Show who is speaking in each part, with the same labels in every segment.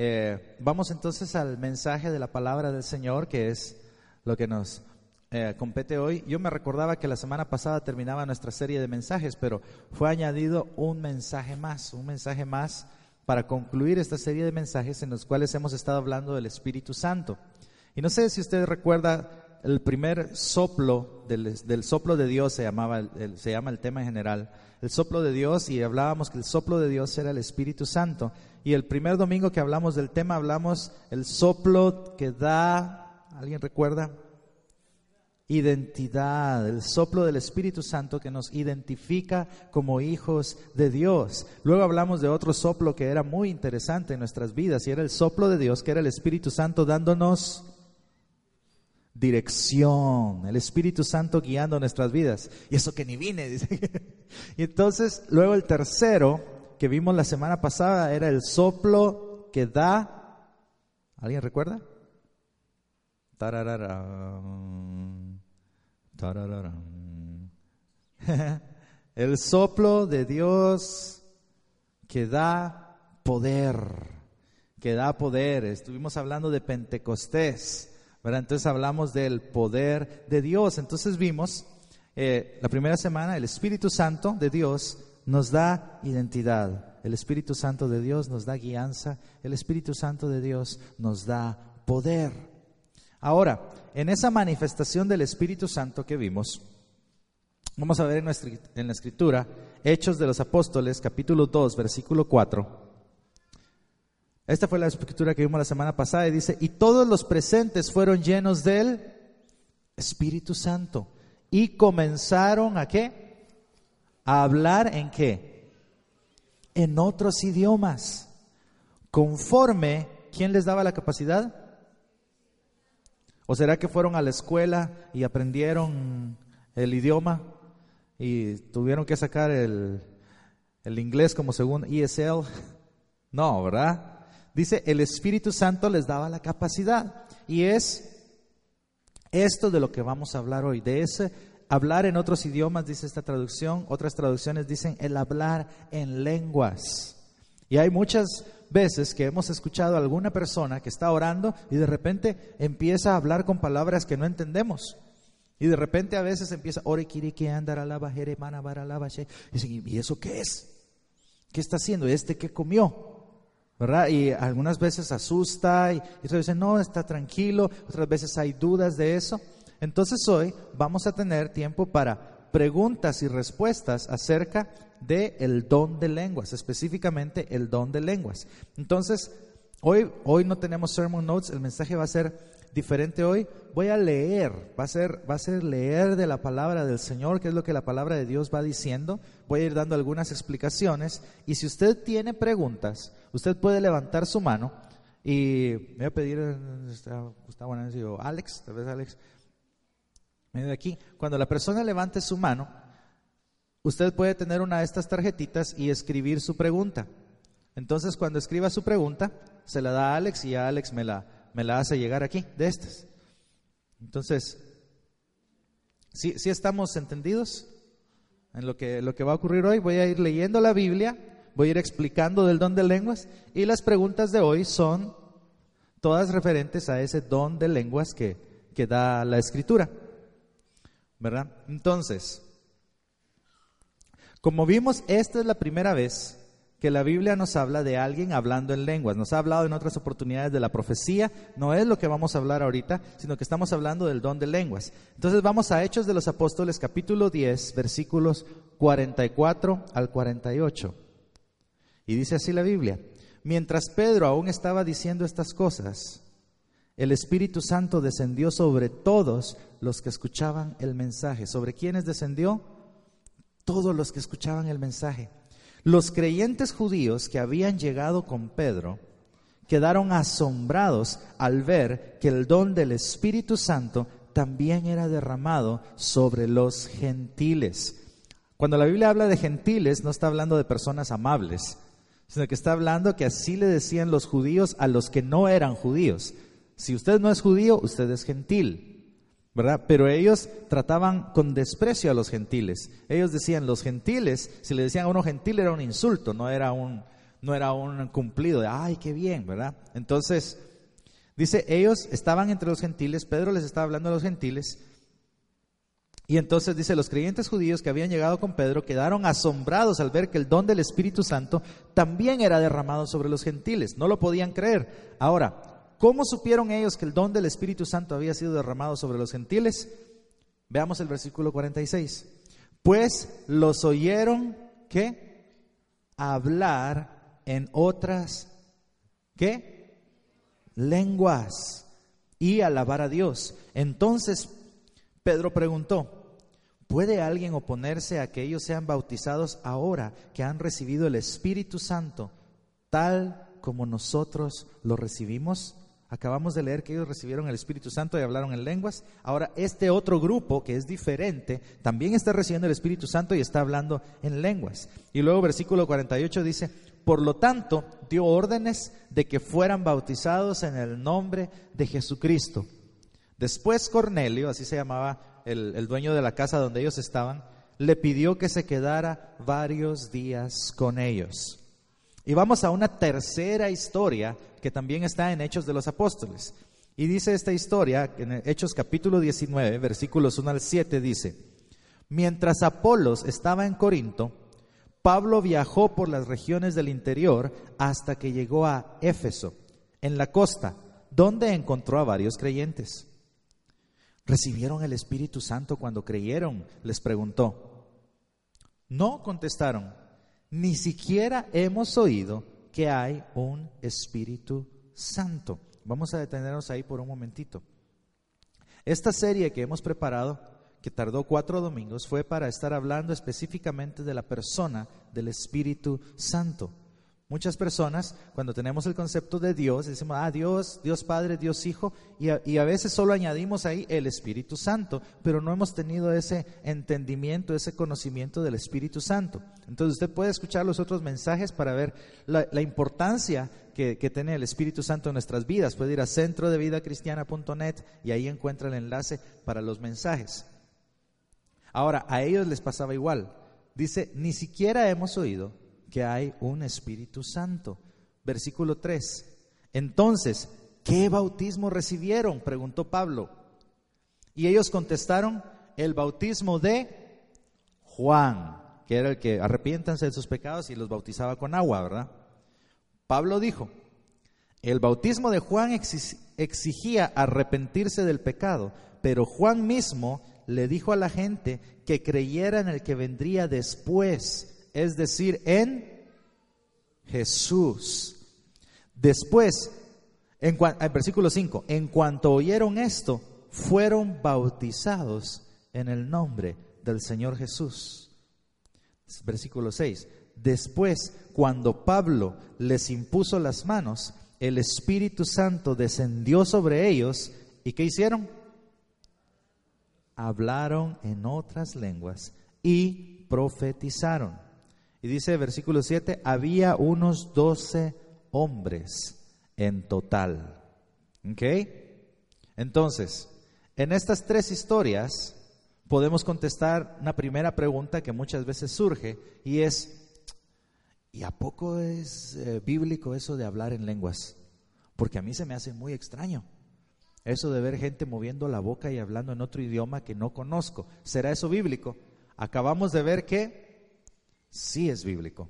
Speaker 1: Eh, vamos entonces al mensaje de la palabra del Señor, que es lo que nos eh, compete hoy. Yo me recordaba que la semana pasada terminaba nuestra serie de mensajes, pero fue añadido un mensaje más, un mensaje más para concluir esta serie de mensajes en los cuales hemos estado hablando del Espíritu Santo. Y no sé si usted recuerda el primer soplo del, soplo de Dios se llamaba se llama el tema en general el soplo de Dios y hablábamos que el soplo de Dios era el Espíritu Santo y el primer domingo que hablamos del tema hablamos el soplo que da, ¿alguien recuerda? Identidad, el soplo del Espíritu Santo que nos identifica como hijos de Dios. Luego hablamos de otro soplo que era muy interesante en nuestras vidas y era el soplo de Dios, que era el Espíritu Santo dándonos dirección, el Espíritu Santo guiando nuestras vidas. Y eso que ni vine, dice. y entonces, luego el tercero, que vimos la semana pasada era el soplo que da. ¿Alguien recuerda? el soplo de Dios que da poder, que da poder. Estuvimos hablando de Pentecostés, ¿verdad? Entonces hablamos del poder de Dios. Entonces vimos eh, la primera semana el Espíritu Santo de Dios nos da identidad. El Espíritu Santo de Dios nos da guianza. El Espíritu Santo de Dios nos da poder. Ahora, en esa manifestación del Espíritu Santo que vimos, vamos a ver en, nuestra, en la Escritura, Hechos de los Apóstoles, capítulo 2, versículo 4. Esta fue la escritura que vimos la semana pasada y dice, y todos los presentes fueron llenos del Espíritu Santo y comenzaron a qué? A hablar en qué? En otros idiomas, conforme, ¿quién les daba la capacidad? ¿O será que fueron a la escuela y aprendieron el idioma y tuvieron que sacar el, el inglés como según ESL? No, ¿verdad? Dice, el Espíritu Santo les daba la capacidad. Y es esto de lo que vamos a hablar hoy, de ese hablar en otros idiomas, dice esta traducción, otras traducciones dicen el hablar en lenguas. Y hay muchas veces que hemos escuchado a alguna persona que está orando y de repente empieza a hablar con palabras que no entendemos. Y de repente a veces empieza, ore andar alaba ¿y eso qué es? ¿Qué está haciendo? ¿Este qué comió? ¿verdad? Y algunas veces asusta y, y otras veces no, está tranquilo, otras veces hay dudas de eso. Entonces hoy vamos a tener tiempo para preguntas y respuestas acerca del el don de lenguas, específicamente el don de lenguas. Entonces, hoy, hoy no tenemos sermon notes, el mensaje va a ser diferente hoy. Voy a leer, va a, ser, va a ser leer de la palabra del Señor, que es lo que la palabra de Dios va diciendo. Voy a ir dando algunas explicaciones y si usted tiene preguntas, usted puede levantar su mano y me voy a pedir, Gustavo, Alex, tal vez Alex, de aquí, cuando la persona levante su mano, usted puede tener una de estas tarjetitas y escribir su pregunta. Entonces, cuando escriba su pregunta, se la da a Alex y a Alex me la, me la hace llegar aquí, de estas. Entonces, ¿sí, estamos entendidos en lo que, lo que va a ocurrir hoy? Voy a ir leyendo la Biblia, voy a ir explicando del don de lenguas y las preguntas de hoy son todas referentes a ese don de lenguas que, que da la Escritura. ¿Verdad? Entonces, como vimos, esta es la primera vez que la Biblia nos habla de alguien hablando en lenguas. Nos ha hablado en otras oportunidades de la profecía, no es lo que vamos a hablar ahorita, sino que estamos hablando del don de lenguas. Entonces vamos a Hechos de los Apóstoles capítulo 10, versículos 44 al 48. Y dice así la Biblia, mientras Pedro aún estaba diciendo estas cosas, el Espíritu Santo descendió sobre todos los que escuchaban el mensaje. ¿Sobre quiénes descendió? Todos los que escuchaban el mensaje. Los creyentes judíos que habían llegado con Pedro quedaron asombrados al ver que el don del Espíritu Santo también era derramado sobre los gentiles. Cuando la Biblia habla de gentiles, no está hablando de personas amables, sino que está hablando que así le decían los judíos a los que no eran judíos. Si usted no es judío, usted es gentil, ¿verdad? Pero ellos trataban con desprecio a los gentiles. Ellos decían, los gentiles, si le decían a uno gentil era un insulto, no era un, no era un cumplido de, ay, qué bien, ¿verdad? Entonces, dice, ellos estaban entre los gentiles, Pedro les estaba hablando a los gentiles, y entonces dice, los creyentes judíos que habían llegado con Pedro quedaron asombrados al ver que el don del Espíritu Santo también era derramado sobre los gentiles. No lo podían creer. Ahora, ¿cómo supieron ellos que el don del Espíritu Santo había sido derramado sobre los gentiles? Veamos el versículo 46. Pues los oyeron, ¿qué? Hablar en otras, ¿qué? Lenguas y alabar a Dios. Entonces Pedro preguntó, ¿Puede alguien oponerse a que ellos sean bautizados ahora que han recibido el Espíritu Santo tal como nosotros lo recibimos? Acabamos de leer que ellos recibieron el Espíritu Santo y hablaron en lenguas. Ahora, este otro grupo, que es diferente, también está recibiendo el Espíritu Santo y está hablando en lenguas. Y luego versículo 48 dice, por lo tanto, dio órdenes de que fueran bautizados en el nombre de Jesucristo. Después Cornelio, así se llamaba el, dueño de la casa donde ellos estaban, le pidió que se quedara varios días con ellos. Y vamos a una tercera historia que también está en Hechos de los Apóstoles. Y dice esta historia, en Hechos capítulo 19, versículos 1 al 7, dice, mientras Apolos estaba en Corinto, Pablo viajó por las regiones del interior hasta que llegó a Éfeso, en la costa, donde encontró a varios creyentes. ¿Recibieron el Espíritu Santo cuando creyeron? Les preguntó. No contestaron. Ni siquiera hemos oído que hay un Espíritu Santo. Vamos a detenernos ahí por un momentito. Esta serie que hemos preparado, que tardó cuatro domingos, fue para estar hablando específicamente de la persona del Espíritu Santo. Muchas personas, cuando tenemos el concepto de Dios, decimos, ah, Dios, Dios Padre, Dios Hijo, y a, y a, veces solo añadimos ahí el Espíritu Santo, pero no hemos tenido ese entendimiento, ese conocimiento del Espíritu Santo. Entonces usted puede escuchar los otros mensajes para ver la, importancia que, que, tiene el Espíritu Santo en nuestras vidas. Puede ir a centro de cristiana.net y ahí encuentra el enlace para los mensajes. Ahora, a ellos les pasaba igual. Dice, ni siquiera hemos oído que hay un Espíritu Santo. Versículo 3. Entonces, ¿qué bautismo recibieron? preguntó Pablo. Y ellos contestaron, el bautismo de Juan, que era el que arrepiéntanse de sus pecados y los bautizaba con agua, ¿verdad? Pablo dijo, el bautismo de Juan exigía arrepentirse del pecado, pero Juan mismo le dijo a la gente que creyera en el que vendría después es decir, en Jesús. Después, en, versículo 5, en cuanto oyeron esto, fueron bautizados en el nombre del Señor Jesús. Versículo 6, después, cuando Pablo les impuso las manos, el Espíritu Santo descendió sobre ellos y ¿qué hicieron? Hablaron en otras lenguas y profetizaron. Y dice versículo 7, había unos doce hombres en total. ¿Ok? Entonces, en estas tres historias podemos contestar una primera pregunta que muchas veces surge y es, ¿y a poco es eh, bíblico eso de hablar en lenguas? Porque a mí se me hace muy extraño. Eso de ver gente moviendo la boca y hablando en otro idioma que no conozco. ¿Será eso bíblico? Acabamos de ver que sí es bíblico.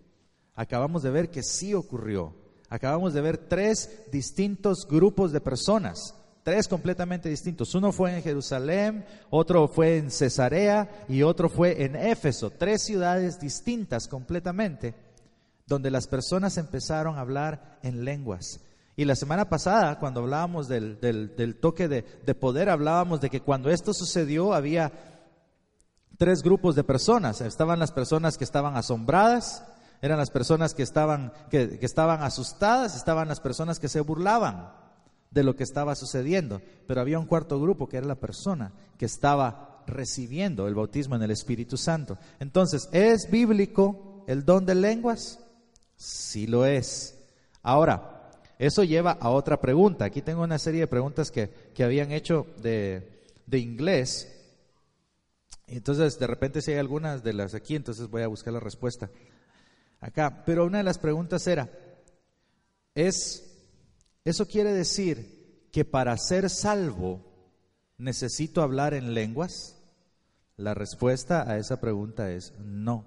Speaker 1: Acabamos de ver que sí ocurrió. Acabamos de ver tres distintos grupos de personas, tres completamente distintos. Uno fue en Jerusalén, otro fue en Cesarea y otro fue en Éfeso. Tres ciudades distintas completamente, donde las personas empezaron a hablar en lenguas. Y la semana pasada, cuando hablábamos del, toque de, de poder, hablábamos de que cuando esto sucedió había tres grupos de personas. Estaban las personas que estaban asombradas, eran las personas que estaban, que, estaban asustadas, estaban las personas que se burlaban de lo que estaba sucediendo. Pero había un cuarto grupo que era la persona que estaba recibiendo el bautismo en el Espíritu Santo. Entonces, ¿es bíblico el don de lenguas? Sí lo es. Ahora, eso lleva a otra pregunta. Aquí tengo una serie de preguntas que, que habían hecho de, de inglés entonces, de repente, si hay algunas de las aquí, entonces voy a buscar la respuesta acá. Pero una de las preguntas era, es, eso quiere decir que para ser salvo necesito hablar en lenguas. La respuesta a esa pregunta es no.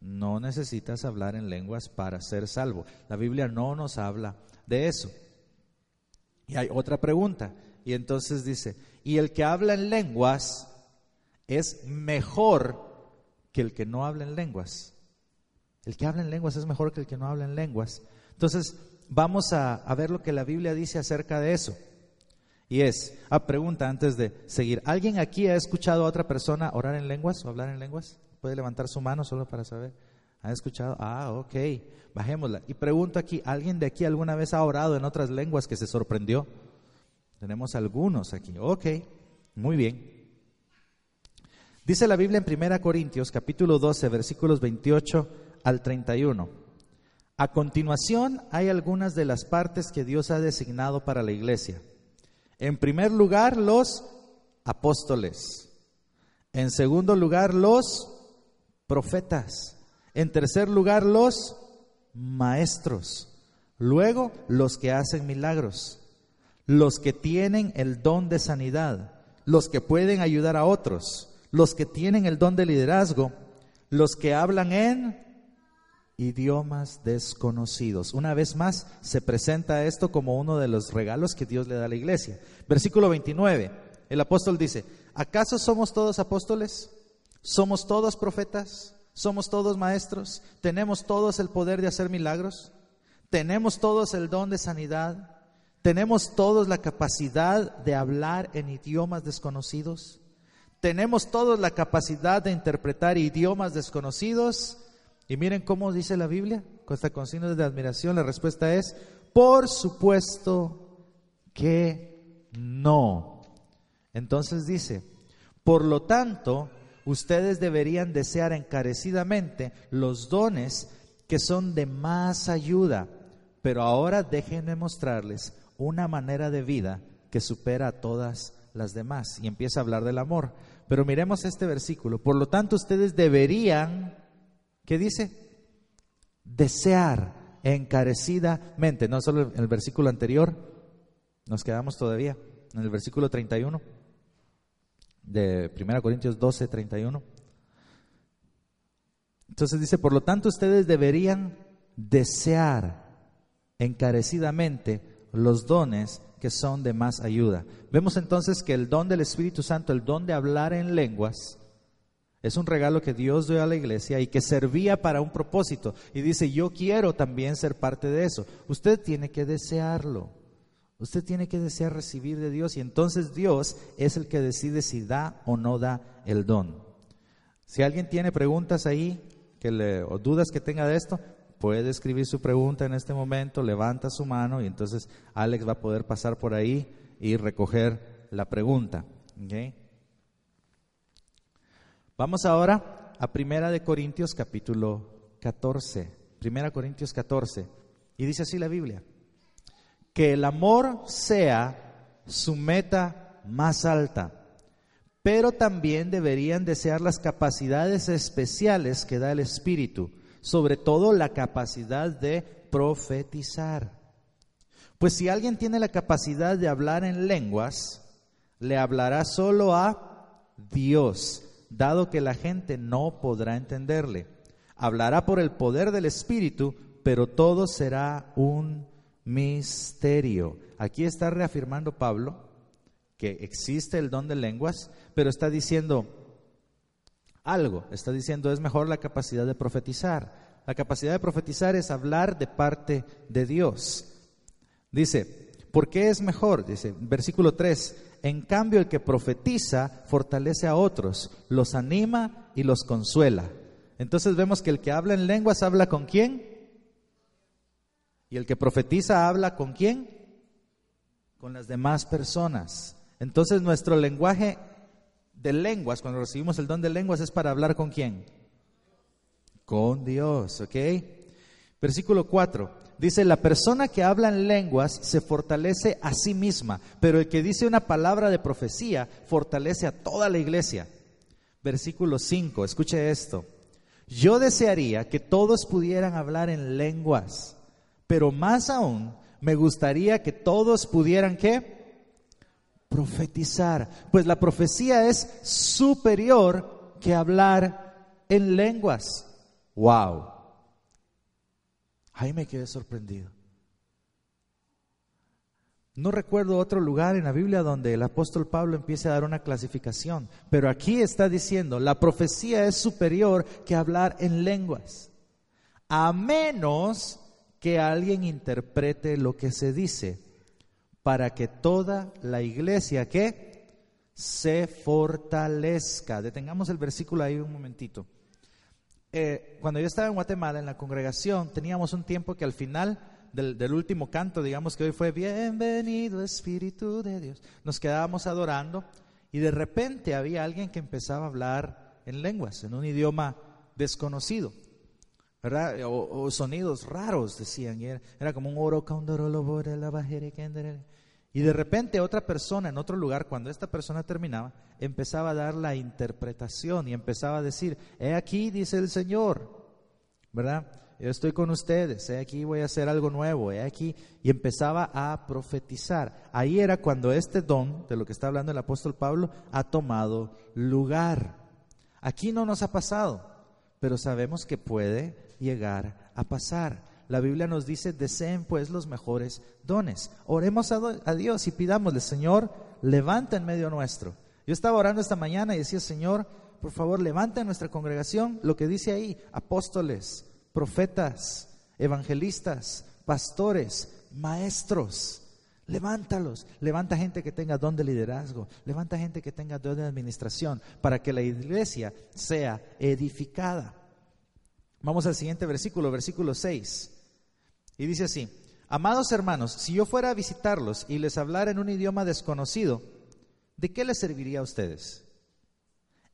Speaker 1: No necesitas hablar en lenguas para ser salvo. La Biblia no nos habla de eso. Y hay otra pregunta. Y entonces dice, ¿y el que habla en lenguas es mejor que el que no habla en lenguas? El que habla en lenguas es mejor que el que no habla en lenguas. Entonces, vamos a, ver lo que la Biblia dice acerca de eso. Y es, a ah, pregunta antes de seguir, ¿alguien aquí ha escuchado a otra persona orar en lenguas o hablar en lenguas? ¿Puede levantar su mano solo para saber? ¿Ha escuchado? Ah, ok, bajémosla. Y pregunto aquí, ¿alguien de aquí alguna vez ha orado en otras lenguas que se sorprendió? Tenemos algunos aquí. Ok, muy bien. Dice la Biblia en 1 Corintios capítulo 12 versículos 28 al 31. A continuación hay algunas de las partes que Dios ha designado para la iglesia. En primer lugar, los apóstoles. En segundo lugar, los profetas. En tercer lugar, los maestros. Luego, los que hacen milagros. Los que tienen el don de sanidad. Los que pueden ayudar a otros. Los que tienen el don de liderazgo. Los que hablan en idiomas desconocidos. Una vez más, se presenta esto como uno de los regalos que Dios le da a la iglesia. Versículo 29, el apóstol dice, ¿acaso somos todos apóstoles? ¿Somos todos profetas? ¿Somos todos maestros? ¿Tenemos todos el poder de hacer milagros? ¿Tenemos todos el don de sanidad? ¿Tenemos todos la capacidad de hablar en idiomas desconocidos? ¿Tenemos todos la capacidad de interpretar idiomas desconocidos? Y miren cómo dice la Biblia, con signos de admiración, la respuesta es, por supuesto que no. Entonces dice, por lo tanto, ustedes deberían desear encarecidamente los dones que son de más ayuda, pero ahora déjenme mostrarles una manera de vida que supera a todas las demás. Y empieza a hablar del amor. Pero miremos este versículo. Por lo tanto, ustedes deberían ¿Qué dice? Desear encarecidamente, no solo en el versículo anterior, nos quedamos todavía en el versículo 31 de 1 Corintios 12, 31. Entonces dice, por lo tanto ustedes deberían desear encarecidamente los dones que son de más ayuda. Vemos entonces que el don del Espíritu Santo, el don de hablar en lenguas, es un regalo que Dios dio a la iglesia y que servía para un propósito. Y dice, yo quiero también ser parte de eso. Usted tiene que desearlo. Usted tiene que desear recibir de Dios y entonces Dios es el que decide si da o no da el don. Si alguien tiene preguntas ahí que le, o dudas que tenga de esto, puede escribir su pregunta en este momento, levanta su mano y entonces Alex va a poder pasar por ahí y recoger la pregunta. Vamos ahora a Primera de Corintios capítulo 14. Primera Corintios 14. Y dice así la Biblia. Que el amor sea su meta más alta, pero también deberían desear las capacidades especiales que da el Espíritu, sobre todo la capacidad de profetizar. Pues si alguien tiene la capacidad de hablar en lenguas, le hablará solo a Dios dado que la gente no podrá entenderle. Hablará por el poder del Espíritu, pero todo será un misterio. Aquí está reafirmando Pablo que existe el don de lenguas, pero está diciendo algo, está diciendo es mejor la capacidad de profetizar. La capacidad de profetizar es hablar de parte de Dios. Dice, ¿por qué es mejor? Dice, versículo 3, en cambio, el que profetiza fortalece a otros, los anima y los consuela. Entonces vemos que el que habla en lenguas habla con quién? Y el que profetiza habla con quién? Con las demás personas. Entonces nuestro lenguaje de lenguas, cuando recibimos el don de lenguas, es para hablar con quién? Con Dios, ¿ok? Versículo 4. Dice, la persona que habla en lenguas se fortalece a sí misma, pero el que dice una palabra de profecía fortalece a toda la iglesia. Versículo 5, escuche esto. Yo desearía que todos pudieran hablar en lenguas, Pero más aún, me gustaría que todos pudieran qué? Profetizar. Pues la profecía es superior que hablar en lenguas. Wow. Ahí me quedé sorprendido. No recuerdo otro lugar en la Biblia donde el apóstol Pablo empiece a dar una clasificación, pero aquí está diciendo, la profecía es superior que hablar en lenguas, a menos que alguien interprete lo que se dice, para que toda la iglesia que se fortalezca. Detengamos el versículo ahí un momentito. Eh, cuando yo estaba en Guatemala, en la congregación, teníamos un tiempo que al final del, último canto, digamos que hoy fue Bienvenido Espíritu de Dios. Nos quedábamos adorando y de repente había alguien que empezaba a hablar en lenguas, en un idioma desconocido, ¿verdad? O, sonidos raros, decían. era, como un oro, y de repente otra persona en otro lugar, cuando esta persona terminaba, empezaba a dar la interpretación y empezaba a decir, he aquí, dice el Señor, ¿verdad? yo estoy con ustedes, he aquí voy a hacer algo nuevo, he aquí, y empezaba a profetizar. Ahí era cuando este don, de lo que está hablando el apóstol Pablo, ha tomado lugar. Aquí no nos ha pasado, pero sabemos que puede llegar a pasar. La Biblia nos dice, deseen pues los mejores dones. Oremos a, Dios y pidámosle, Señor, levanta en medio nuestro. Yo estaba orando esta mañana y decía, Señor, por favor, levanta en nuestra congregación lo que dice ahí, apóstoles, profetas, evangelistas, pastores, maestros. Levántalos, levanta gente que tenga don de liderazgo, levanta gente que tenga don de administración, para que la iglesia sea edificada. Vamos al siguiente versículo, versículo 6. Y dice así, amados hermanos, si yo fuera a visitarlos y les hablara en un idioma desconocido, ¿de qué les serviría a ustedes?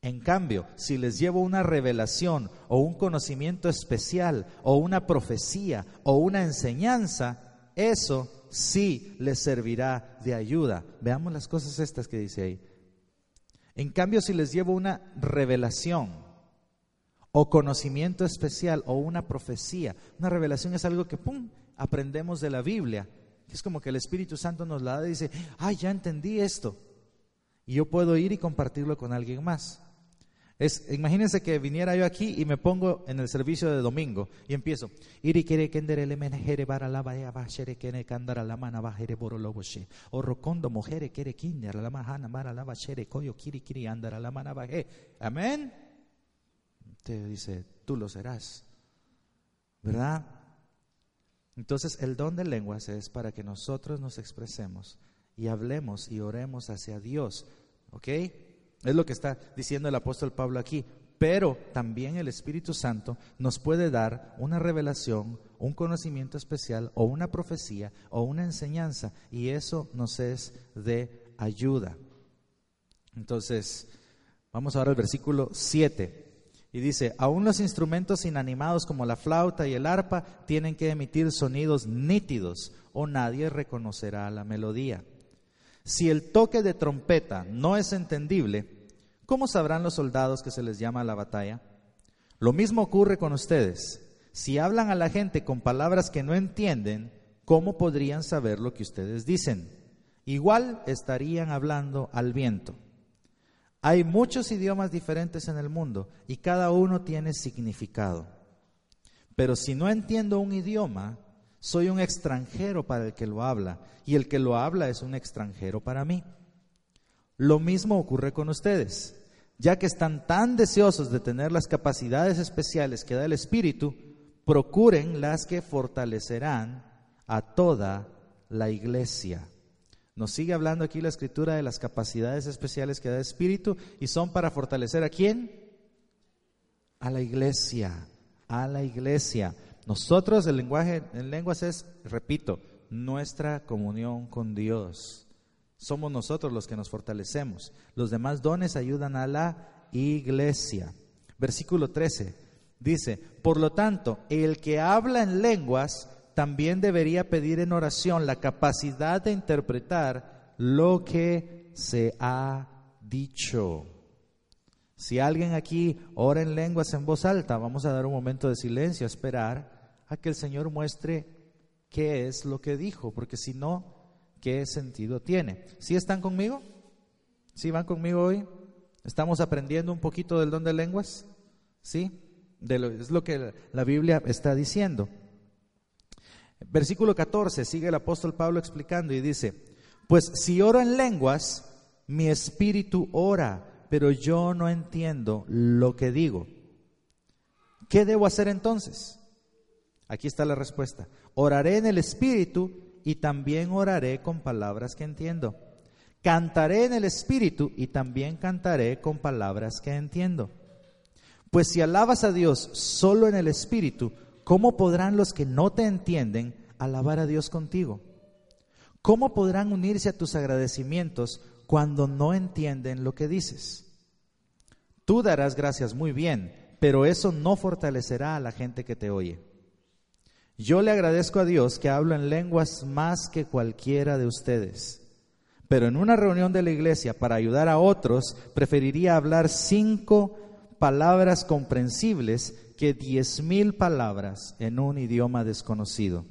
Speaker 1: En cambio, si les llevo una revelación o un conocimiento especial o una profecía o una enseñanza, eso sí les servirá de ayuda. Veamos las cosas estas que dice ahí. En cambio, si les llevo una revelación o conocimiento especial o una profecía, una revelación es algo que, ¡pum!, aprendemos de la Biblia. Es como que el Espíritu Santo nos la da y dice, ay, ya entendí esto. Y yo puedo ir y compartirlo con alguien más. Imagínense que viniera yo aquí y me pongo en el servicio de domingo y empiezo. Amén. Te dice, tú lo serás. ¿Verdad? Entonces el don de lenguas es para que nosotros nos expresemos y hablemos y oremos hacia Dios. ¿Ok? Es lo que está diciendo el apóstol Pablo aquí. Pero también el Espíritu Santo nos puede dar una revelación, un conocimiento especial o una profecía o una enseñanza y eso nos es de ayuda. Entonces, vamos ahora al versículo 7. Y dice, aún los instrumentos inanimados como la flauta y el arpa tienen que emitir sonidos nítidos o nadie reconocerá la melodía. Si el toque de trompeta no es entendible, ¿cómo sabrán los soldados que se les llama a la batalla? Lo mismo ocurre con ustedes. Si hablan a la gente con palabras que no entienden, ¿cómo podrían saber lo que ustedes dicen? Igual estarían hablando al viento. Hay muchos idiomas diferentes en el mundo y cada uno tiene significado. Pero si no entiendo un idioma, soy un extranjero para el que lo habla y el que lo habla es un extranjero para mí. Lo mismo ocurre con ustedes. Ya que están tan deseosos de tener las capacidades especiales que da el Espíritu, procuren las que fortalecerán a toda la iglesia. Nos sigue hablando aquí la escritura de las capacidades especiales que da el Espíritu y son para fortalecer a quién? A la iglesia, a la iglesia. Nosotros, el lenguaje en lenguas es, repito, nuestra comunión con Dios. Somos nosotros los que nos fortalecemos. Los demás dones ayudan a la iglesia. Versículo 13 dice, por lo tanto, el que habla en lenguas también debería pedir en oración la capacidad de interpretar lo que se ha dicho. Si alguien aquí ora en lenguas en voz alta, vamos a dar un momento de silencio, a esperar a que el Señor muestre qué es lo que dijo, porque si no, ¿qué sentido tiene? ¿Sí están conmigo? ¿Sí van conmigo hoy? ¿Estamos aprendiendo un poquito del don de lenguas? ¿Sí? De lo, es lo que la Biblia está diciendo. Versículo 14, sigue el apóstol Pablo explicando y dice, pues si oro en lenguas, mi espíritu ora, pero yo no entiendo lo que digo. ¿Qué debo hacer entonces? Aquí está la respuesta. Oraré en el espíritu y también oraré con palabras que entiendo. Cantaré en el espíritu y también cantaré con palabras que entiendo. Pues si alabas a Dios solo en el espíritu, ¿cómo podrán los que no te entienden alabar a Dios contigo? ¿Cómo podrán unirse a tus agradecimientos cuando no entienden lo que dices? Tú darás gracias muy bien, pero eso no fortalecerá a la gente que te oye. Yo le agradezco a Dios que hablo en lenguas más que cualquiera de ustedes, pero en una reunión de la iglesia para ayudar a otros, preferiría hablar cinco palabras comprensibles que diez mil palabras en un idioma desconocido.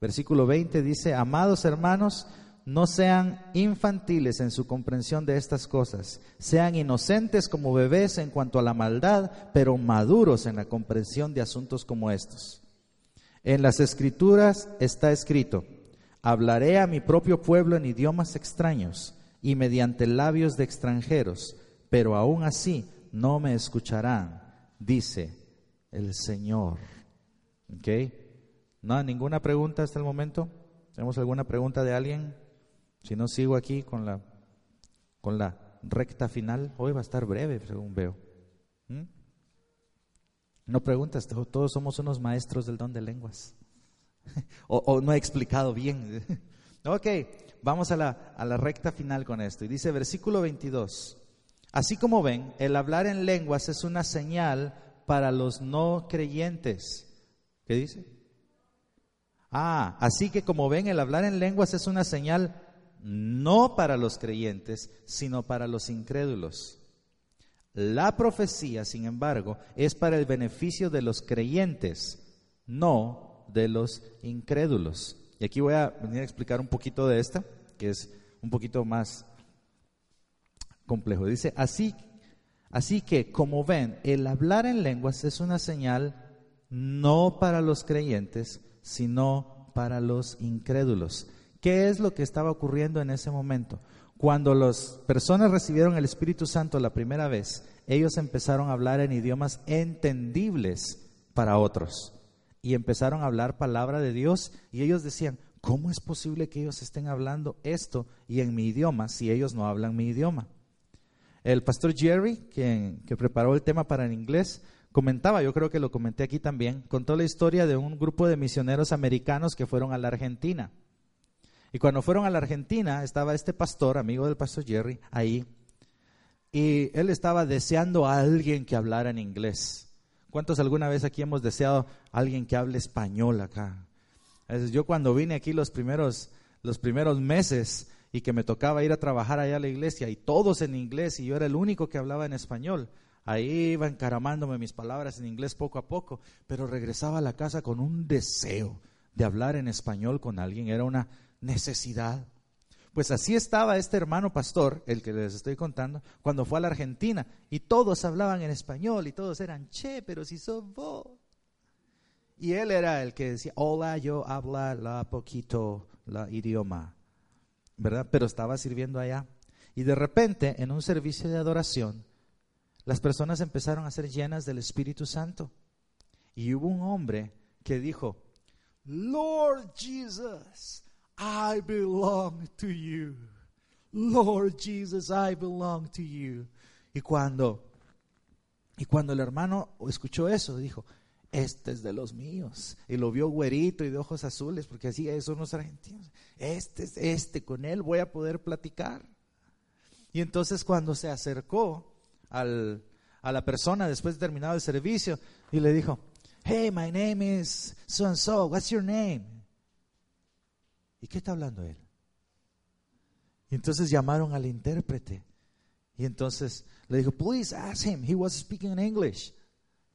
Speaker 1: Versículo 20 dice, amados hermanos, no sean infantiles en su comprensión de estas cosas, sean inocentes como bebés en cuanto a la maldad, pero maduros en la comprensión de asuntos como estos. En las escrituras está escrito, hablaré a mi propio pueblo en idiomas extraños y mediante labios de extranjeros, pero aún así no me escucharán, dice el Señor. ¿Ok? ¿No? ¿Ninguna pregunta hasta el momento? ¿Tenemos alguna pregunta de alguien? Si no, sigo aquí con la, con la recta final. Hoy va a estar breve, según veo. No preguntas, todos somos unos maestros del don de lenguas. o, o, no he explicado bien. ok, vamos a la, a la recta final con esto. Y dice versículo 22. Así como ven, el hablar en lenguas es una señal para los no creyentes. ¿Qué dice? Ah, así que como ven, el hablar en lenguas es una señal no para los creyentes, sino para los incrédulos. La profecía, sin embargo, es para el beneficio de los creyentes, no de los incrédulos. Y aquí voy a venir a explicar un poquito de esta, que es un poquito más complejo. Dice, así, así que como ven, el hablar en lenguas es una señal no para los creyentes, sino para los incrédulos. ¿Qué es lo que estaba ocurriendo en ese momento? Cuando las personas recibieron el Espíritu Santo la primera vez, ellos empezaron a hablar en idiomas entendibles para otros y empezaron a hablar palabra de Dios y ellos decían, ¿cómo es posible que ellos estén hablando esto y en mi idioma si ellos no hablan mi idioma? El pastor Jerry, quien, que preparó el tema para el inglés, comentaba, yo creo que lo comenté aquí también, contó la historia de un grupo de misioneros americanos que fueron a la Argentina. Y cuando fueron a la Argentina, estaba este pastor, amigo del pastor Jerry, ahí, y él estaba deseando a alguien que hablara en inglés. ¿Cuántos alguna vez aquí hemos deseado a alguien que hable español acá? Yo cuando vine aquí los primeros, los primeros meses y que me tocaba ir a trabajar allá a la iglesia y todos en inglés y yo era el único que hablaba en español, Ahí iba encaramándome mis palabras en inglés poco a poco, pero regresaba a la casa con un deseo de hablar en español con alguien, era una necesidad. Pues así estaba este hermano pastor, el que les estoy contando, cuando fue a la Argentina y todos hablaban en español y todos eran, che, pero si sos vos. Y él era el que decía, hola, yo habla la poquito la idioma, ¿verdad? Pero estaba sirviendo allá. Y de repente, en un servicio de adoración, las personas empezaron a ser llenas del Espíritu Santo. Y hubo un hombre que dijo, Lord Jesus, I belong to you. Lord Jesus, I belong to you. Y cuando, y cuando el hermano escuchó eso, dijo, este es de los míos. Y lo vio güerito y de ojos azules, porque así son los argentinos. Este es este, con él voy a poder platicar. Y entonces cuando se acercó, al, a la persona después de terminado el servicio y le dijo, hey, my name is so and so, what's your name? ¿Y qué está hablando él? Y entonces llamaron al intérprete. Y entonces le dijo, please ask him, he was speaking in English.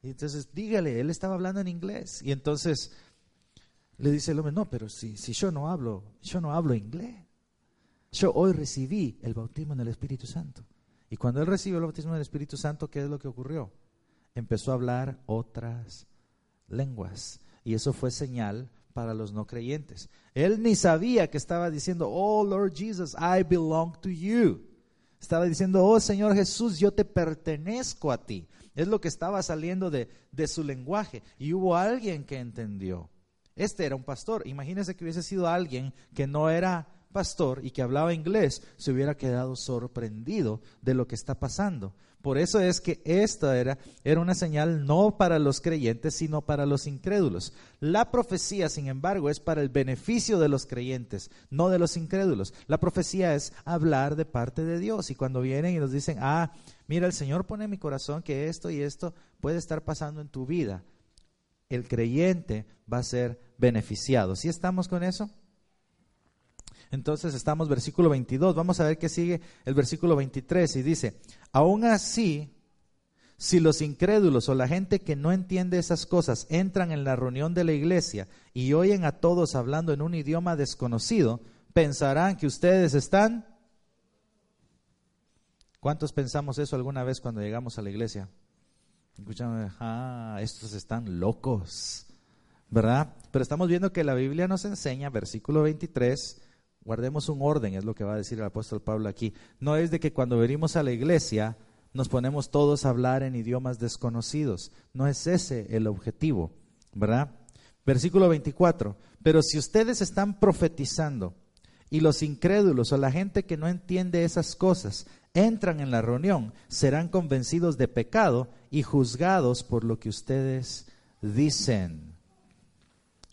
Speaker 1: Y entonces dígale, él estaba hablando en inglés. Y entonces Le dice el hombre, no, pero si, si yo no hablo, yo no hablo inglés. Yo hoy recibí el bautismo en el Espíritu Santo. Y cuando él recibió el bautismo del Espíritu Santo, ¿qué es lo que ocurrió? Empezó a hablar otras lenguas. Y eso fue señal para los no creyentes. Él ni sabía que estaba diciendo, oh Lord Jesus, I belong to you. Estaba diciendo, oh Señor Jesús, yo te pertenezco a ti. Es lo que estaba saliendo de, de su lenguaje. Y hubo alguien que entendió. Este era un pastor. Imagínese que hubiese sido alguien que no era pastor y que hablaba inglés, se hubiera quedado sorprendido de lo que está pasando. Por eso es que esta era, era una señal no para los creyentes, sino para los incrédulos. La profecía, sin embargo, es para el beneficio de los creyentes, no de los incrédulos. La profecía es hablar de parte de Dios. Y cuando vienen y nos dicen, ah, mira, el Señor pone en mi corazón que esto y esto puede estar pasando en tu vida, el creyente va a ser beneficiado. ¿Sí estamos con eso? Entonces estamos versículo 22. Vamos a ver qué sigue el versículo 23 y dice, aún así, si los incrédulos o la gente que no entiende esas cosas entran en la reunión de la iglesia y oyen a todos hablando en un idioma desconocido, pensarán que ustedes están... ¿Cuántos pensamos eso alguna vez cuando llegamos a la iglesia? Escuchamos, ah, estos están locos, ¿verdad? Pero estamos viendo que la Biblia nos enseña, versículo 23, Guardemos un orden, es lo que va a decir el apóstol Pablo aquí. No es de que cuando venimos a la iglesia nos ponemos todos a hablar en idiomas desconocidos. No es ese el objetivo, ¿verdad? Versículo 24. Pero si ustedes están profetizando y los incrédulos o la gente que no entiende esas cosas entran en la reunión, serán convencidos de pecado y juzgados por lo que ustedes dicen.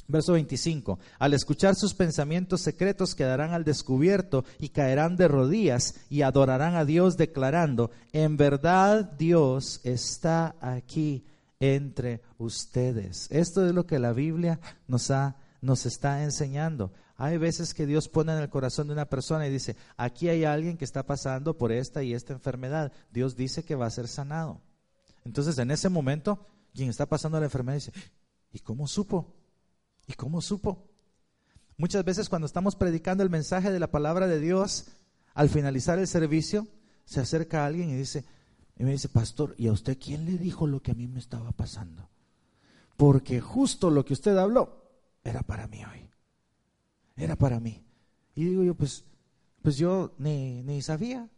Speaker 1: Verso 25. Al escuchar sus pensamientos secretos quedarán al descubierto y caerán de rodillas y adorarán a Dios declarando, en verdad Dios está aquí entre ustedes. Esto es lo que la Biblia nos, ha, nos está enseñando. Hay veces que Dios pone en el corazón de una persona y dice, aquí hay alguien que está pasando por esta y esta enfermedad. Dios dice que va a ser sanado. Entonces en ese momento, quien está pasando la enfermedad dice, ¿y cómo supo? ¿Y cómo supo? Muchas veces cuando estamos predicando el mensaje de la palabra de Dios, al finalizar el servicio, se acerca alguien y dice, y me dice, pastor, ¿y a usted quién le dijo lo que a mí me estaba pasando? Porque justo lo que usted habló era para mí hoy. Era para mí. Y digo yo, pues, pues yo ni, ni sabía.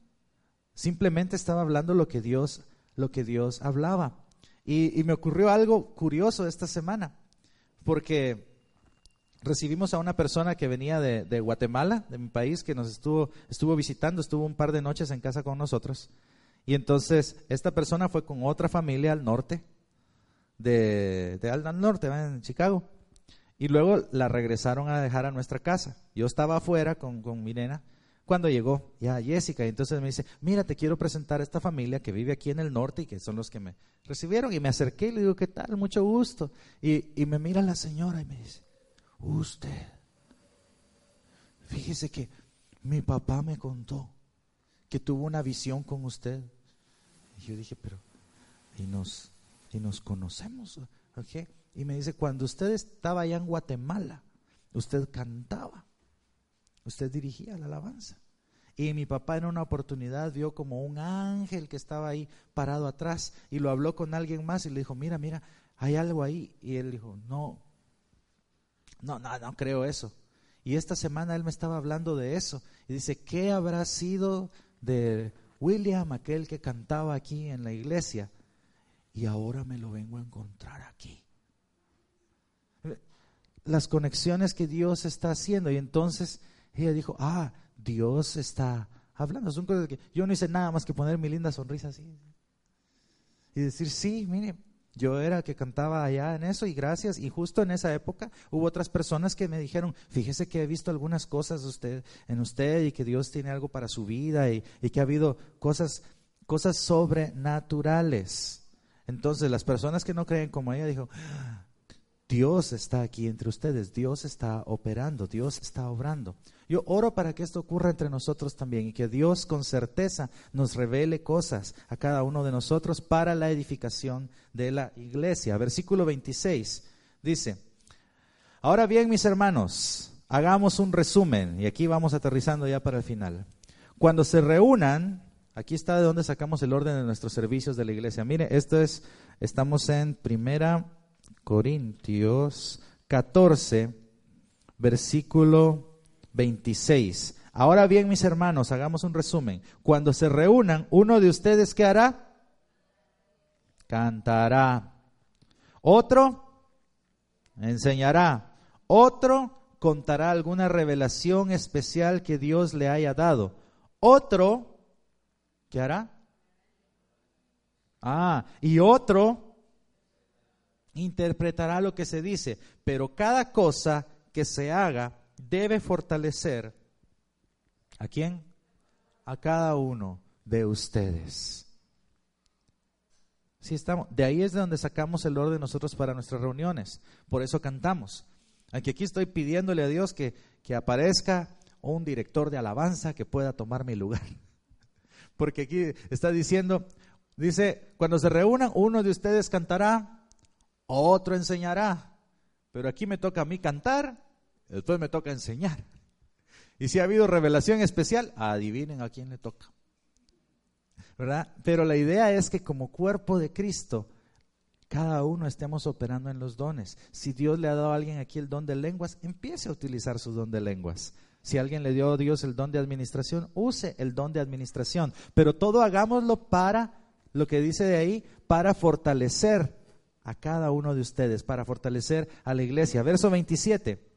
Speaker 1: Simplemente estaba hablando lo que Dios, lo que Dios hablaba. Y, y me ocurrió algo curioso esta semana, porque recibimos a una persona que venía de, Guatemala, de mi país, que nos estuvo, estuvo visitando, estuvo un par de noches en casa con nosotros. Y entonces esta persona fue con otra familia al norte, de, al norte, en Chicago. Y luego la regresaron a dejar a nuestra casa. Yo estaba afuera con, con mi nena cuando llegó ya Jessica. Y entonces me dice, mira, te quiero presentar a esta familia que vive aquí en el norte y que son los que me recibieron. Y me acerqué y le digo, ¿qué tal? Mucho gusto. Y, y me mira la señora y me dice, usted. Fíjese que mi papá me contó que tuvo una visión con usted. Y yo dije, pero, y nos, y nos conocemos, ¿ok? Y me dice, cuando usted estaba allá en Guatemala, usted cantaba, usted dirigía la alabanza. Y mi papá en una oportunidad vio como un ángel que estaba ahí parado atrás y lo habló con alguien más y le dijo, mira, mira, hay algo ahí. Y él dijo, no, no, no, no creo eso. Y esta semana él me estaba hablando de eso. Y dice, ¿qué habrá sido de William, aquel que cantaba aquí en la iglesia? Y ahora me lo vengo a encontrar aquí. Las conexiones que Dios está haciendo. Y entonces ella dijo, ah, Dios está hablando. Yo no hice nada más que poner mi linda sonrisa así. Y decir, sí, mire, yo era el que cantaba allá en eso y gracias. Y justo en esa época hubo otras personas que me dijeron, fíjese que he visto algunas cosas en usted y que Dios tiene algo para su vida y, y que ha habido cosas, cosas sobrenaturales. Entonces las personas que no creen como ella dijo, Dios está aquí entre ustedes, Dios está operando, Dios está obrando. Yo oro para que esto ocurra entre nosotros también y que Dios con certeza nos revele cosas a cada uno de nosotros para la edificación de la iglesia. Versículo 26 dice, Ahora bien, mis hermanos, hagamos un resumen y aquí vamos aterrizando ya para el final. Cuando se reúnan, aquí está de donde sacamos el orden de nuestros servicios de la iglesia. Mire, esto es, estamos en Primera Corintios 14, versículo 26. Ahora bien, mis hermanos, hagamos un resumen. Cuando se reúnan, uno de ustedes, ¿qué hará? Cantará. Otro, enseñará. Otro, contará alguna revelación especial que Dios le haya dado. Otro, ¿qué hará? Ah, y otro interpretará lo que se dice, pero cada cosa que se haga debe fortalecer ¿A quién? A cada uno de ustedes. Sí estamos. De ahí es de donde sacamos el orden nosotros para nuestras reuniones. Por eso cantamos. Aunque aquí estoy pidiéndole a Dios que, que aparezca un director de alabanza que pueda tomar mi lugar. Porque aquí está diciendo, dice, cuando se reúnan, uno de ustedes cantará, otro enseñará. Pero aquí me toca a mí cantar, después me toca enseñar. Y si ha habido revelación especial, adivinen a quién le toca. ¿Verdad? Pero la idea es que como cuerpo de Cristo, cada uno estemos operando en los dones. Si Dios le ha dado a alguien aquí el don de lenguas, empiece a utilizar su don de lenguas. Si alguien le dio a Dios el don de administración, use el don de administración. Pero todo hagámoslo para, lo que dice de ahí, para fortalecer a cada uno de ustedes, para fortalecer a la iglesia. Verso 27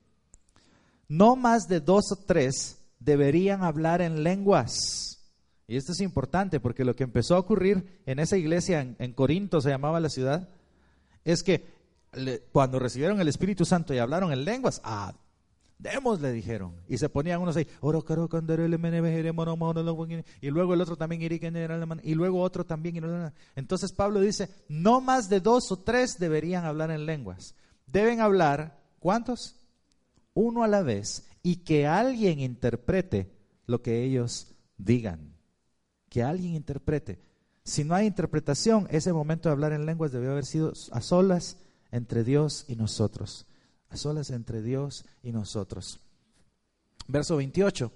Speaker 1: no más de dos o tres deberían hablar en lenguas. Y esto es importante porque lo que empezó a ocurrir en esa iglesia en, Corinto, se llamaba la ciudad, es que cuando recibieron el Espíritu Santo y hablaron en lenguas, ah, demos, le dijeron. Y se ponían unos ahí, y luego el otro también, y luego otro también. Entonces Pablo dice, no más de dos o tres deberían hablar en lenguas. Deben hablar, ¿cuántos? uno a la vez y que alguien interprete lo que ellos digan. Que alguien interprete. Si no hay interpretación, ese momento de hablar en lenguas debió haber sido a solas entre Dios y nosotros. A solas entre Dios y nosotros. Verso 28.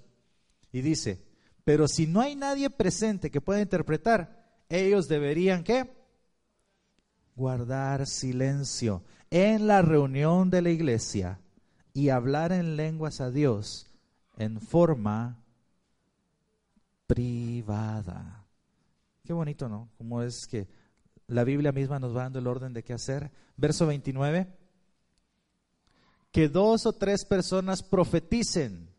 Speaker 1: Y dice, pero si no hay nadie presente que pueda interpretar, ellos deberían qué? Guardar silencio en la reunión de la iglesia y hablar en lenguas a Dios en forma privada. Qué bonito, ¿no? Como es que la Biblia misma nos va dando el orden de qué hacer. Verso 29. Que dos o tres personas profeticen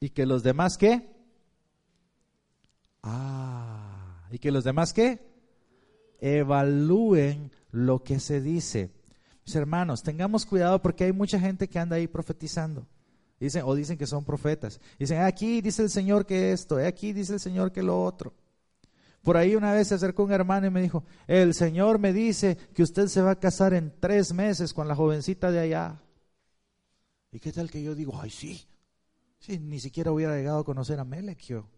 Speaker 1: y que los demás qué? Ah, y que los demás qué? Evalúen lo que se dice hermanos, tengamos cuidado porque hay mucha gente que anda ahí profetizando. Dicen, o dicen que son profetas. Dicen, aquí dice el Señor que esto, aquí dice el Señor que lo otro. Por ahí una vez se acercó un hermano y me dijo, el Señor me dice que usted se va a casar en tres meses con la jovencita de allá. ¿Y qué tal que yo digo, ay sí? Sí, ni siquiera hubiera llegado a conocer a Melech yo.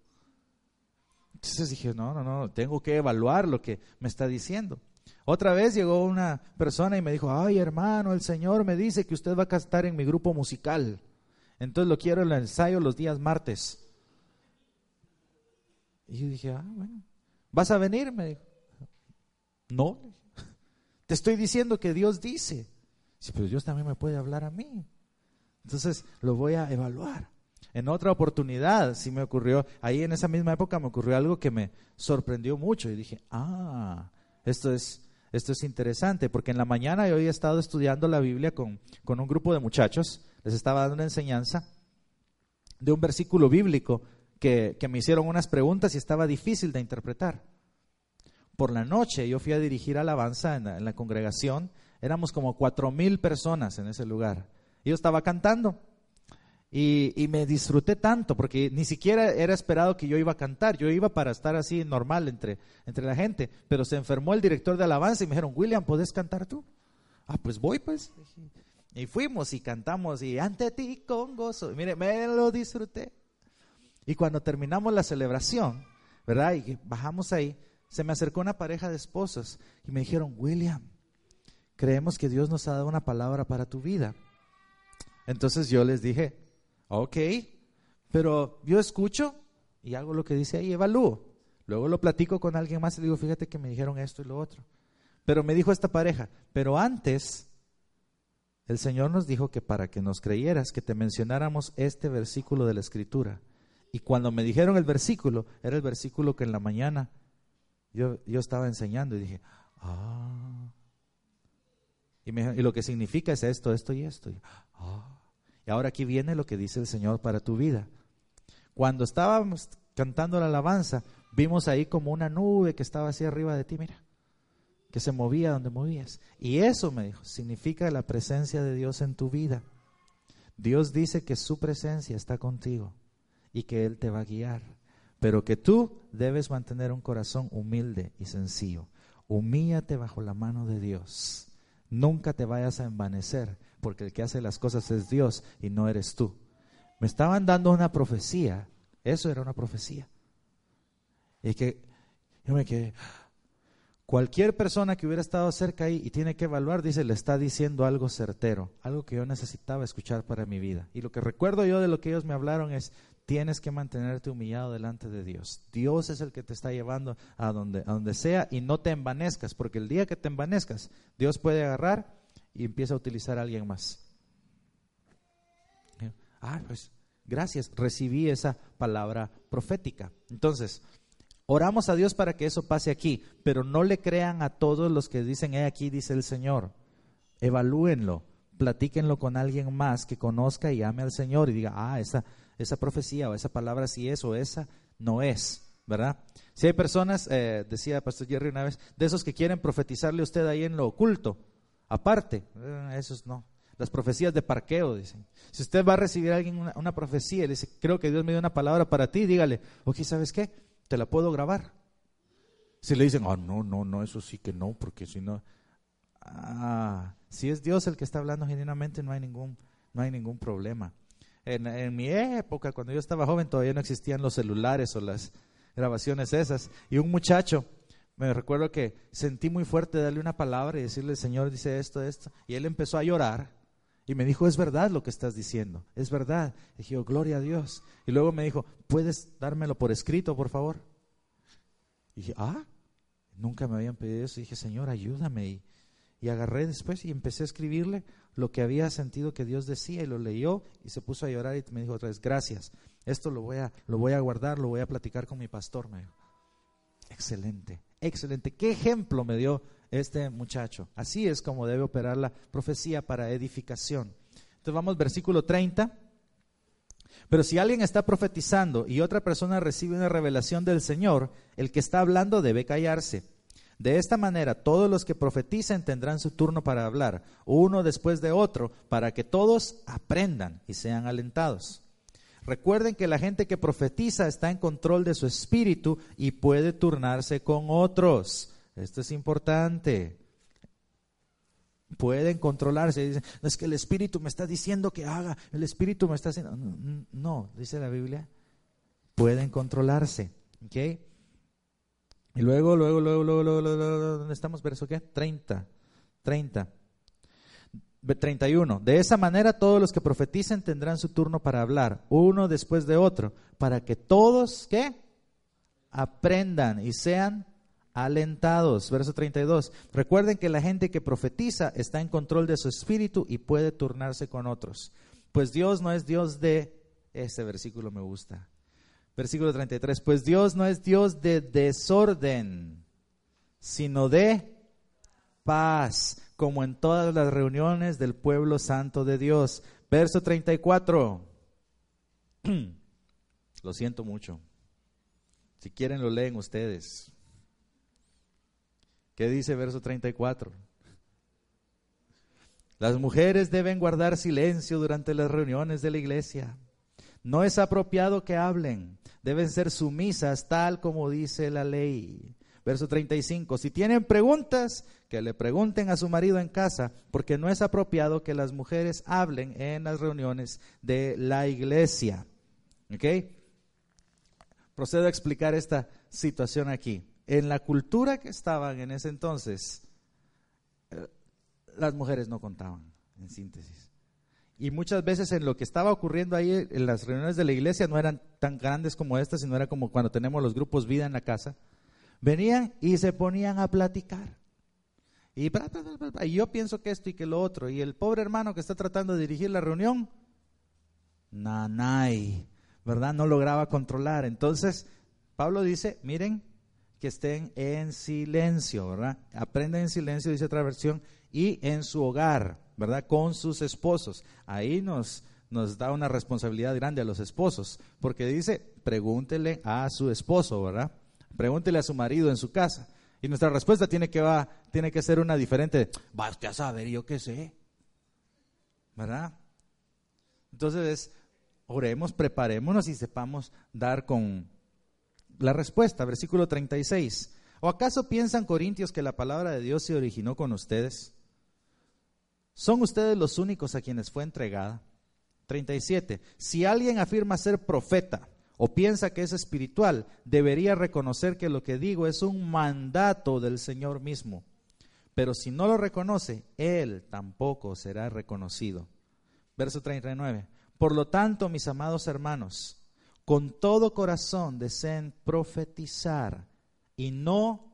Speaker 1: Entonces dije, no, no, no, tengo que evaluar lo que me está diciendo. Otra vez llegó una persona y me dijo, ay hermano, el Señor me dice que usted va a cantar en mi grupo musical. Entonces lo quiero en el ensayo los días martes. Y yo dije, ah, bueno, ¿vas a venir? Me dijo, no, te estoy diciendo que Dios dice. Sí, pero Dios también me puede hablar a mí. Entonces lo voy a evaluar. En otra oportunidad, sí me ocurrió, ahí en esa misma época me ocurrió algo que me sorprendió mucho y dije, ah, esto es, esto es interesante, porque en la mañana yo había estado estudiando la Biblia con, con un grupo de muchachos, les estaba dando una enseñanza de un versículo bíblico que, que me hicieron unas preguntas y estaba difícil de interpretar. Por la noche yo fui a dirigir alabanza en la, en la congregación, éramos como cuatro mil personas en ese lugar. Yo estaba cantando y, me disfruté tanto porque ni siquiera era esperado que yo iba a cantar, yo iba para estar así normal entre, entre la gente, pero se enfermó el director de alabanza y me dijeron, William, ¿puedes cantar tú? Ah, pues voy pues. Y fuimos y cantamos y ante ti con gozo. Mire, me lo disfruté. Y cuando terminamos la celebración, ¿verdad? Y bajamos ahí, se me acercó una pareja de esposos y me dijeron, William, creemos que Dios nos ha dado una palabra para tu vida Entonces yo les dije, ok, pero yo escucho y hago lo que dice ahí, evalúo. Luego lo platico con alguien más y digo, fíjate que me dijeron esto y lo otro. Pero me dijo esta pareja, pero antes el Señor nos dijo que para que nos creyeras, que te mencionáramos este versículo de la Escritura. Y cuando me dijeron el versículo, era el versículo que en la mañana yo, yo estaba enseñando y dije, ah. Y, lo que significa es esto, esto y esto. Ah. y ahora aquí viene lo que dice el Señor para tu vida. Cuando estábamos cantando la alabanza, vimos ahí como una nube que estaba así arriba de ti, mira, que se movía donde movías. Y eso, me dijo, significa la presencia de Dios en tu vida. Dios dice que su presencia está contigo y que Él te va a guiar, pero que tú debes mantener un corazón humilde y sencillo. Humíllate bajo la mano de Dios. Nunca te vayas a envanecer, porque el que hace las cosas es Dios y no eres tú. Me estaban dando una profecía, eso era una profecía. Y que yo me quedé, cualquier persona que hubiera estado cerca ahí y tiene que evaluar, dice, le está diciendo algo certero, algo que yo necesitaba escuchar para mi vida. Y lo que recuerdo yo de lo que ellos me hablaron es, tienes que mantenerte humillado delante de Dios. Dios es el que te está llevando a donde, a donde sea y no te envanezcas, porque el día que te envanezcas, Dios puede agarrar y empieza a utilizar a alguien más. Ah, pues gracias, recibí esa palabra profética. Entonces, oramos a Dios para que eso pase aquí, pero no le crean a todos los que dicen, he aquí, dice el Señor. Evalúenlo, platíquenlo con alguien más que conozca y ame al Señor y diga, ah, esa esa profecía o esa palabra si es o esa no es, ¿verdad? Si hay personas, eh, decía Pastor Jerry una vez, de esos que quieren profetizarle a usted ahí en lo oculto, aparte, eh, esos no. Las profecías de parqueo, dicen. Si usted va a recibir a alguien una, profecía y le dice, creo que Dios me dio una palabra para ti, dígale, ok, ¿sabes qué? Te la puedo grabar. Si le dicen, oh, no, no, no, eso sí que no, porque si no, ah, si es Dios el que está hablando genuinamente, no hay ningún, no hay ningún problema. En, mi época, cuando yo estaba joven, todavía no existían los celulares o las grabaciones esas. Y un muchacho, me recuerdo que sentí muy fuerte darle una palabra y decirle, Señor dice esto, esto. Y él empezó a llorar y me dijo, es verdad lo que estás diciendo, es verdad. Y dije, oh, gloria a Dios. Y luego me dijo, ¿puedes dármelo por escrito, por favor? Y dije, ah, nunca me habían pedido eso. Y dije, Señor, ayúdame. Y, y agarré después y empecé a escribirle lo que había sentido que Dios decía y lo leyó y se puso a llorar y me dijo otra vez, gracias, esto lo voy a, lo voy a guardar, lo voy a platicar con mi pastor. Me dijo, excelente, excelente. ¿Qué ejemplo me dio este muchacho? Así es como debe operar la profecía para edificación. Entonces vamos, versículo 30. Pero si alguien está profetizando y otra persona recibe una revelación del Señor, el que está hablando debe callarse de esta manera, todos los que profeticen tendrán su turno para hablar, uno después de otro, para que todos aprendan y sean alentados. Recuerden que la gente que profetiza está en control de su espíritu y puede turnarse con otros. Esto es importante. Pueden controlarse. Dicen, es que el espíritu me está diciendo que haga, el espíritu me está haciendo. No, dice la Biblia. Pueden controlarse. ¿okay? Y luego, luego, luego, luego, luego, ¿dónde estamos? ¿Verso qué? 30, 30. 31. De esa manera todos los que profeticen tendrán su turno para hablar, uno después de otro, para que todos, ¿qué? Aprendan y sean alentados. Verso 32. Recuerden que la gente que profetiza está en control de su espíritu y puede turnarse con otros. Pues Dios no es Dios de... Este versículo me gusta. Versículo 33, pues Dios no es Dios de desorden, sino de paz, como en todas las reuniones del pueblo santo de Dios. Verso 34, lo siento mucho, si quieren lo leen ustedes. ¿Qué dice verso 34? Las mujeres deben guardar silencio durante las reuniones de la iglesia. No es apropiado que hablen, deben ser sumisas tal como dice la ley. Verso 35, si tienen preguntas, que le pregunten a su marido en casa, porque no es apropiado que las mujeres hablen en las reuniones de la iglesia. ¿Ok? Procedo a explicar esta situación aquí. En la cultura que estaban en ese entonces, eh, las mujeres no contaban, en síntesis. Y muchas veces en lo que estaba ocurriendo ahí en las reuniones de la iglesia no eran tan grandes como estas, sino era como cuando tenemos los grupos vida en la casa. Venían y se ponían a platicar. Y, yo pienso que esto y que lo otro. Y el pobre hermano que está tratando de dirigir la reunión, nanay, ¿verdad? No lograba controlar. Entonces, Pablo dice, miren, que estén en silencio, ¿verdad? Aprenden en silencio, dice otra versión, y en su hogar, ¿verdad? Con sus esposos. Ahí nos, nos da una responsabilidad grande a los esposos, porque dice, pregúntele a su esposo, ¿verdad? Pregúntele a su marido en su casa. Y nuestra respuesta tiene que, va, tiene que ser una diferente. Va usted a saber, yo qué sé. ¿Verdad? Entonces, oremos, preparémonos y sepamos dar con, la respuesta, versículo 36. ¿O acaso piensan Corintios que la palabra de Dios se originó con ustedes? ¿Son ustedes los únicos a quienes fue entregada? 37. Si alguien afirma ser profeta o piensa que es espiritual, debería reconocer que lo que digo es un mandato del Señor mismo. Pero si no lo reconoce, él tampoco será reconocido. Verso 39. Por lo tanto, mis amados hermanos, con todo corazón deseen profetizar y no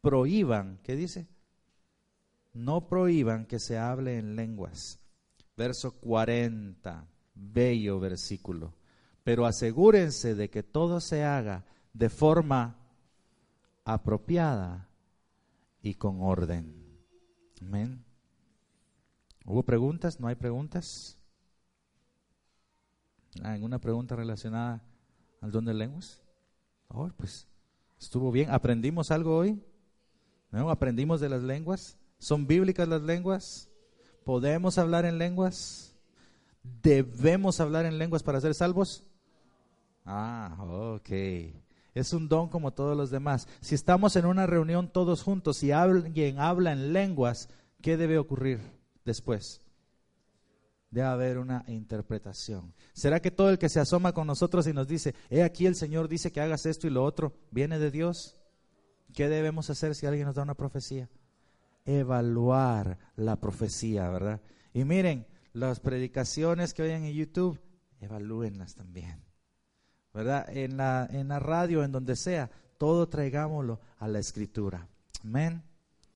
Speaker 1: prohíban, ¿qué dice? No prohíban que se hable en lenguas. Verso 40, bello versículo. Pero asegúrense de que todo se haga de forma apropiada y con orden. Amén. ¿Hubo preguntas? ¿No hay preguntas? ¿Alguna pregunta relacionada al don de lenguas? Oh, pues estuvo bien. ¿Aprendimos algo hoy? ¿No? ¿Aprendimos de las lenguas? ¿Son bíblicas las lenguas? ¿Podemos hablar en lenguas? ¿Debemos hablar en lenguas para ser salvos? Ah, ok. Es un don como todos los demás. Si estamos en una reunión todos juntos y alguien habla en lenguas, ¿qué debe ocurrir después? debe haber una interpretación. ¿Será que todo el que se asoma con nosotros y nos dice, he aquí el Señor dice que hagas esto y lo otro, viene de Dios? ¿Qué debemos hacer si alguien nos da una profecía? Evaluar la profecía, ¿verdad? Y miren, las predicaciones que oyen en YouTube, evalúenlas también, ¿verdad? En la, en la radio, en donde sea, todo traigámoslo a la escritura. Amén.